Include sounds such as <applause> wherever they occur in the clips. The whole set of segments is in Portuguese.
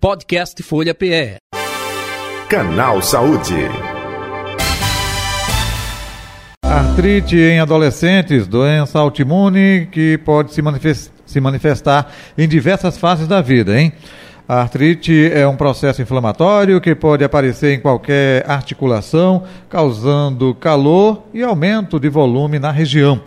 Podcast Folha PE. Canal Saúde. Artrite em adolescentes, doença autoimune que pode se, manifest se manifestar em diversas fases da vida, hein? A artrite é um processo inflamatório que pode aparecer em qualquer articulação, causando calor e aumento de volume na região.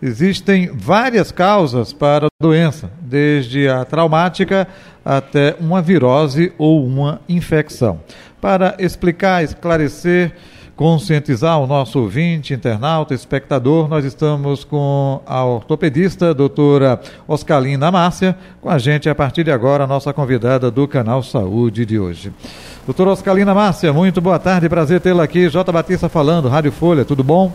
Existem várias causas para a doença, desde a traumática até uma virose ou uma infecção. Para explicar, esclarecer, conscientizar o nosso ouvinte, internauta, espectador, nós estamos com a ortopedista doutora Oscalina Márcia, com a gente a partir de agora, a nossa convidada do canal Saúde de hoje. Doutora Oscalina Márcia, muito boa tarde, prazer tê-la aqui. J. Batista falando, Rádio Folha, tudo bom?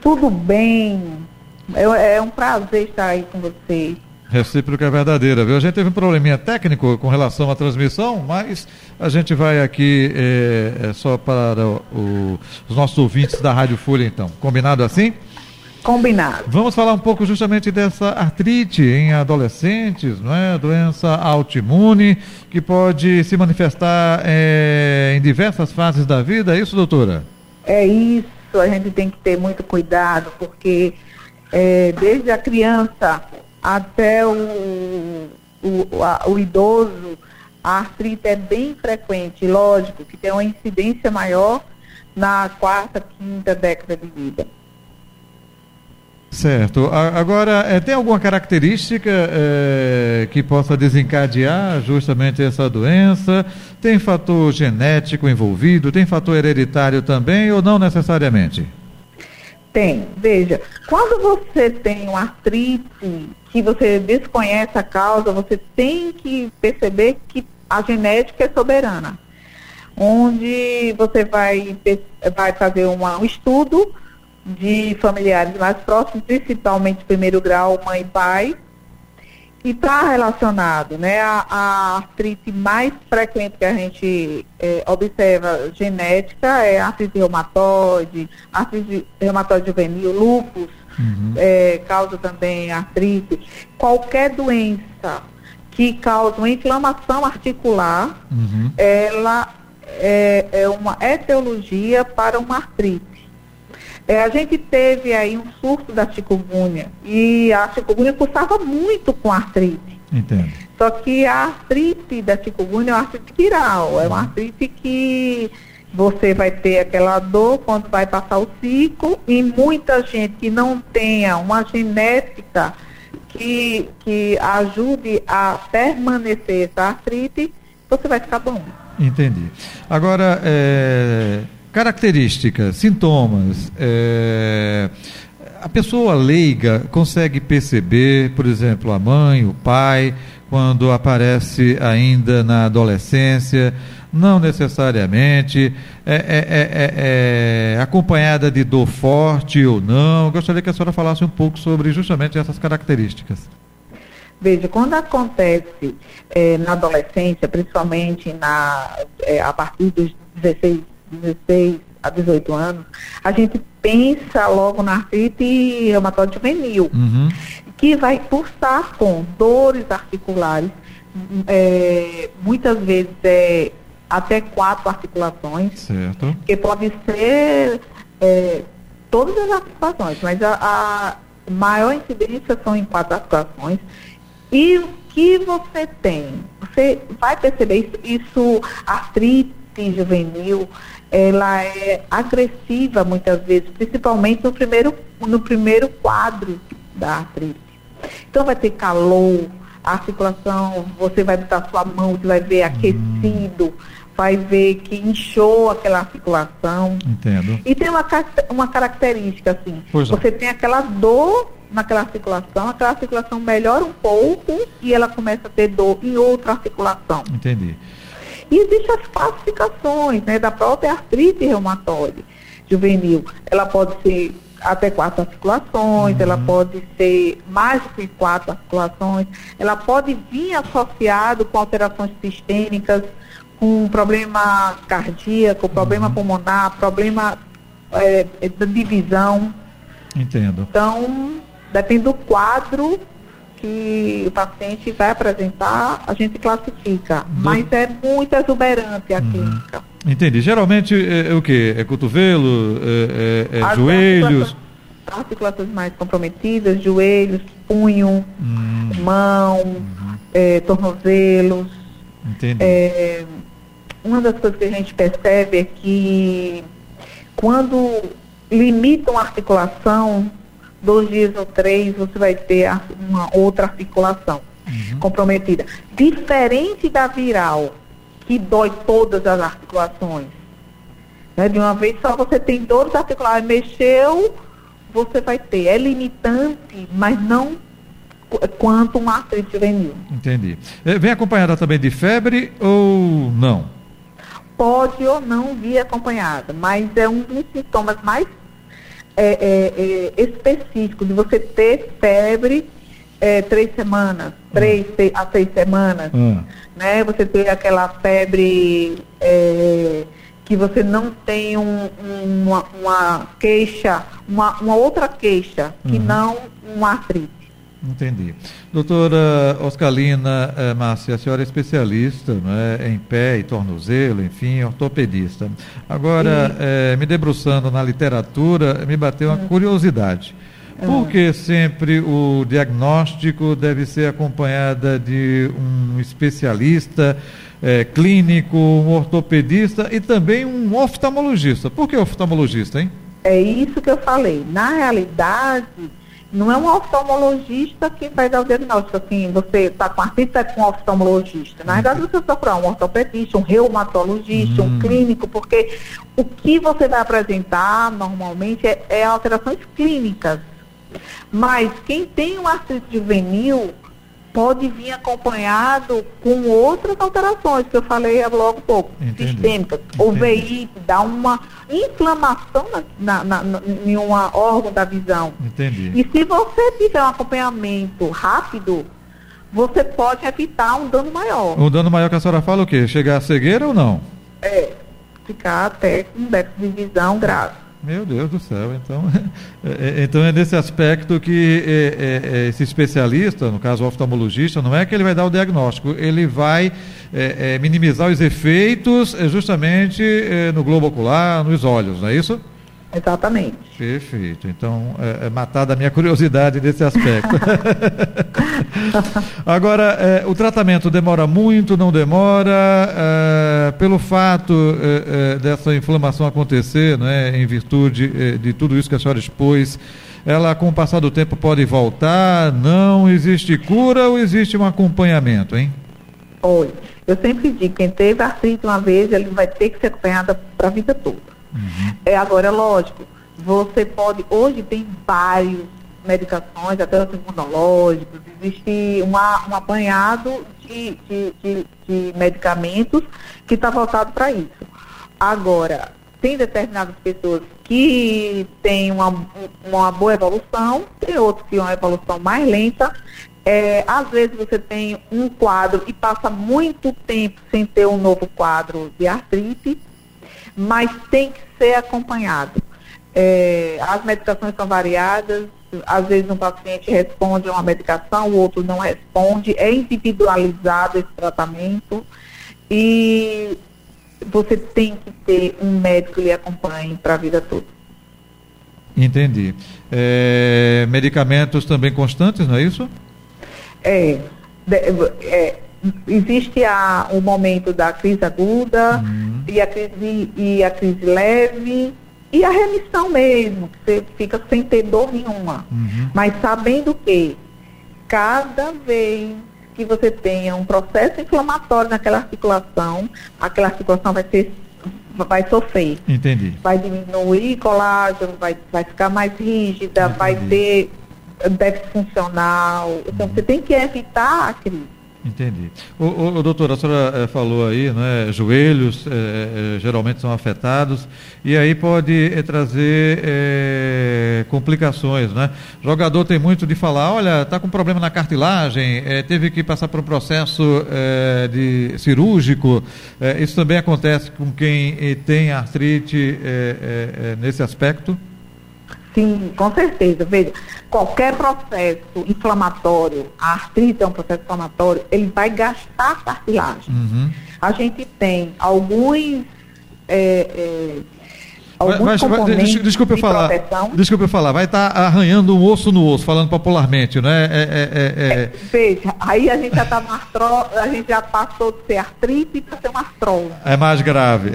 Tudo bem. É, é um prazer estar aí com vocês. Recíproca é verdadeira, viu? A gente teve um probleminha técnico com relação à transmissão, mas a gente vai aqui é, é só para o, os nossos ouvintes da Rádio Folha, então. Combinado assim? Combinado. Vamos falar um pouco justamente dessa artrite em adolescentes, não é? Doença autoimune que pode se manifestar é, em diversas fases da vida, é isso, doutora? É isso, a gente tem que ter muito cuidado, porque é, desde a criança até o, o, a, o idoso, a artrite é bem frequente, lógico que tem uma incidência maior na quarta, quinta década de vida. Certo. Agora, é, tem alguma característica é, que possa desencadear justamente essa doença? Tem fator genético envolvido? Tem fator hereditário também ou não necessariamente? Tem. Veja, quando você tem uma artrite que você desconhece a causa, você tem que perceber que a genética é soberana. Onde você vai, vai fazer uma, um estudo de familiares mais próximos, principalmente primeiro grau, mãe e pai, e está relacionado, né? A, a, artrite mais frequente que a gente é, observa genética é a artrite reumatoide, artrite reumatoide juvenil, lúpus, uhum. é, causa também artrite. Qualquer doença que causa uma inflamação articular, uhum. ela é, é uma etiologia para uma artrite. É, a gente teve aí um surto da chikungunya e a chikungunya cursava muito com artrite. Entendo. Só que a artrite da chikungunya é uma artrite viral, é uma artrite que você vai ter aquela dor quando vai passar o ciclo e muita gente que não tenha uma genética que, que ajude a permanecer essa artrite, você vai ficar bom. Entendi. Agora, é Características, sintomas. É, a pessoa leiga consegue perceber, por exemplo, a mãe, o pai, quando aparece ainda na adolescência, não necessariamente, é, é, é, acompanhada de dor forte ou não. Gostaria que a senhora falasse um pouco sobre justamente essas características. Veja, quando acontece na adolescência, principalmente na, a partir dos 16 16 a 18 anos, a gente pensa logo na artrite reumatoide juvenil, uhum. que vai cursar com dores articulares, é, muitas vezes é, até quatro articulações, certo. que pode ser é, todas as articulações, mas a, a, maior incidência são em quatro articulações. E o que você tem? Você vai perceber isso, isso artrite juvenil, ela é agressiva muitas vezes, principalmente no primeiro, no primeiro quadro da artrite. Então vai ter calor, a articulação, você vai botar sua mão, você vai ver aquecido, vai ver que inchou aquela articulação. Entendo. E tem uma, uma característica assim, você tem aquela dor naquela articulação, aquela articulação melhora um pouco e ela começa a ter dor em outra articulação. Entendi. E existem as classificações né, da própria artrite reumatoide juvenil. Ela pode ser até quatro articulações, uhum. ela pode ser mais de quatro articulações, ela pode vir associado com alterações sistêmicas, com problema cardíaco, problema uhum. pulmonar, problema é, de visão. Entendo. Então, depende do quadro que o paciente vai apresentar, a gente classifica. Do... Mas é muito exuberante a uhum. clínica. Entendi. Geralmente é, é o que? É cotovelo, é, é, é joelhos? Articulações, mais comprometidas, joelhos, punho, hum. mão, uhum. É, tornozelos. Entendi. É, uma das coisas que a gente percebe é que quando limitam a articulação, dois dias ou três você vai ter uma outra articulação uhum. comprometida. Diferente da viral, que dói todas as articulações. Né? De uma vez só você tem dores articulares, mexeu, você vai ter. É limitante, mas não quanto uma artrite juvenil. Entendi. É, vem acompanhada também de febre ou não? Pode ou não vir acompanhada, mas é um dos sintomas mais é, é, é, específicos de você ter febre é, três semanas, três hum. a seis semanas, hum. né? Você ter aquela febre é, que você não tem um, uma, uma, queixa, uma, uma outra queixa, que uhum. não uma artrite. Entendi. Doutora Oscalina eh, Márcia, a senhora é especialista né, em pé e tornozelo, enfim, ortopedista. Agora, eh, me debruçando na literatura, me bateu uma uhum. curiosidade. Por que sempre o diagnóstico deve ser acompanhada de um especialista eh, clínico, um ortopedista e também um oftalmologista? Por que oftalmologista, hein? É isso que eu falei. Na realidade, não é um oftalmologista que vai dar o diagnóstico, assim, você está com artrite, é com um oftalmologista. Na verdade, você procurar um ortopedista, um reumatologista, um hum. clínico, porque o que você vai apresentar normalmente é, é alterações clínicas. Mas quem tem uma artrite juvenil, pode vir acompanhado com outras alterações que eu falei logo um pouco, Entendi. sistêmicas. O VI dá uma inflamação na, na, na, em um órgão da visão. Entendi. E se você tiver um acompanhamento rápido, você pode evitar um dano maior. O dano maior que a senhora fala o quê? Chegar a cegueira ou não? É, ficar até com déficit de visão grave. Meu Deus do céu, então <laughs> é, é, então é nesse aspecto que é, é, é, esse especialista, no caso o oftalmologista, não é que ele vai dar o diagnóstico, ele vai é, minimizar os efeitos justamente no globo ocular, nos olhos, não é isso? Exatamente. Perfeito. Então, é, é matada a minha curiosidade nesse aspecto. <laughs> Agora, é, o tratamento demora muito, não demora? É, pelo fato é, é, dessa inflamação acontecer, né, em virtude é, de tudo isso que a senhora expôs, ela, com o passar do tempo, pode voltar? Não existe cura ou existe um acompanhamento, hein? Oi, eu sempre digo, quem teve artrite uma vez, ele vai ter que ser acompanhado para a vida toda. Uhum. É, agora, é lógico, você pode, hoje tem várias medicações, até os imunológicos, existe uma, um apanhado de, de, de, de medicamentos que está voltado para isso. Agora, tem determinadas pessoas que têm uma, uma boa evolução, tem outros que têm uma evolução mais lenta. É, às vezes você tem um quadro e passa muito tempo sem ter um novo quadro de artrite mas tem que ser acompanhado. É, as medicações são variadas, às vezes um paciente responde a uma medicação, o outro não responde, é individualizado esse tratamento e você tem que ter um médico que lhe acompanhe para a vida toda. Entendi. É, medicamentos também constantes, não é isso? É. é existe a, o momento da crise aguda uhum. e, a crise, e a crise leve e a remissão mesmo, que você fica sem ter dor nenhuma. Uhum. Mas sabendo que cada vez que você tenha um processo inflamatório naquela articulação, aquela articulação vai ser vai sofrer. Entendi. Vai diminuir colágeno, vai, vai ficar mais rígida, Entendi. vai ter déficit funcional. Então uhum. você tem que evitar a crise. Entendi. O, o, o doutor, a senhora é, falou aí, né, joelhos é, geralmente são afetados e aí pode trazer complicações, né? Jogador tem muito de falar, olha, está com problema na cartilagem, teve que passar por um processo de cirúrgico. isso também acontece com quem tem artrite nesse aspecto? Sim, com certeza. Veja, qualquer processo inflamatório, a artrite é um processo inflamatório, ele vai gastar cartilagem. Uhum. A gente tem alguns é, é, Vai, vai, desculpa eu falar. Proteção. Desculpa eu falar. Vai estar tá arranhando um osso no osso, falando popularmente, né? É, é, é, é, veja, aí a gente já está no artro, a gente já passou de ser artrite para ser uma artrose. É mais grave.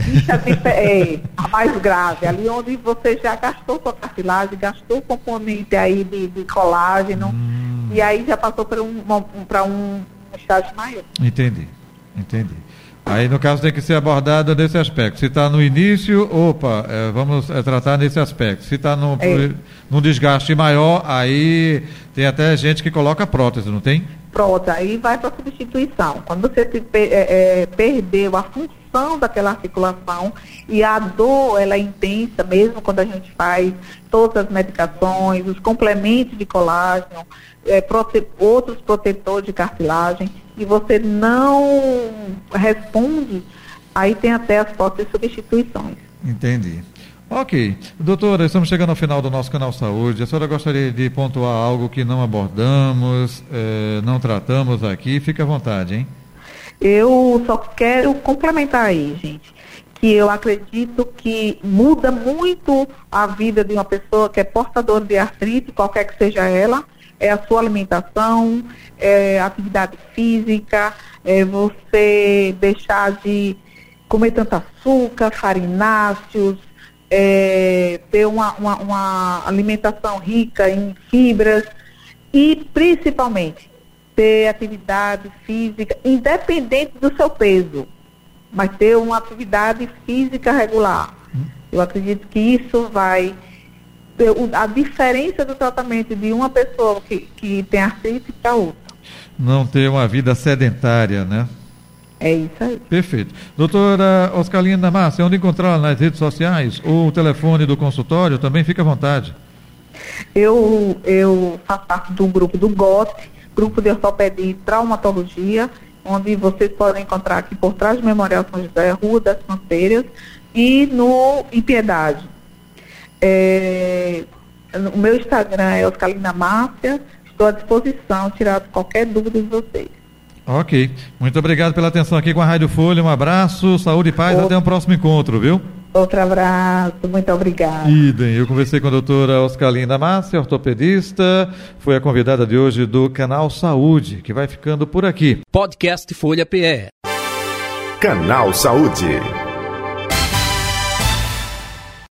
É, a mais grave. Ali onde você já gastou sua cartilagem, gastou componente aí de, de colágeno, hum. e aí já passou para um, um, para um estágio maior. Entendi, entendi. Aí, no caso, tem que ser abordado nesse aspecto. Se está no início, opa, é, vamos é, tratar nesse aspecto. Se está no, é. num desgaste maior, aí tem até gente que coloca prótese, não tem? Prótese, aí vai para substituição. Quando você te, é, é, perdeu a função daquela articulação e a dor ela é intensa, mesmo quando a gente faz todas as medicações, os complementos de colágeno, é, prote outros protetores de cartilagem, e você não responde, aí tem até as próprias substituições. Entendi. Ok. Doutora, estamos chegando ao final do nosso canal Saúde. A senhora gostaria de pontuar algo que não abordamos, eh, não tratamos aqui? Fique à vontade, hein? Eu só quero complementar aí, gente, que eu acredito que muda muito a vida de uma pessoa que é portadora de artrite, qualquer que seja ela, é a sua alimentação, é atividade física, é você deixar de comer tanto açúcar, farináceos, é, ter uma, uma, uma alimentação rica em fibras e principalmente ter atividade física, independente do seu peso, mas ter uma atividade física regular. Eu acredito que isso vai a diferença do tratamento de uma pessoa que, que tem artrite para outra. Não ter uma vida sedentária, né? É isso aí. Perfeito. Doutora Oscalina Márcia, onde encontrá-la nas redes sociais? Ou o telefone do consultório também, fica à vontade. Eu, eu faço parte do grupo do GOT, Grupo de Ortopedia e Traumatologia, onde vocês podem encontrar aqui por trás do Memorial São José, Rua das Fronteiras, e no Impiedade. É, o meu Instagram é Oscalina Márcia. Estou à disposição, tirar qualquer dúvida de vocês. Ok. Muito obrigado pela atenção aqui com a Rádio Folha. Um abraço, saúde e paz. Outro... Até o um próximo encontro, viu? Outro abraço, muito obrigada. Idem, eu conversei com a doutora Oscalina Márcia, ortopedista, foi a convidada de hoje do Canal Saúde, que vai ficando por aqui. Podcast Folha PE. Canal Saúde.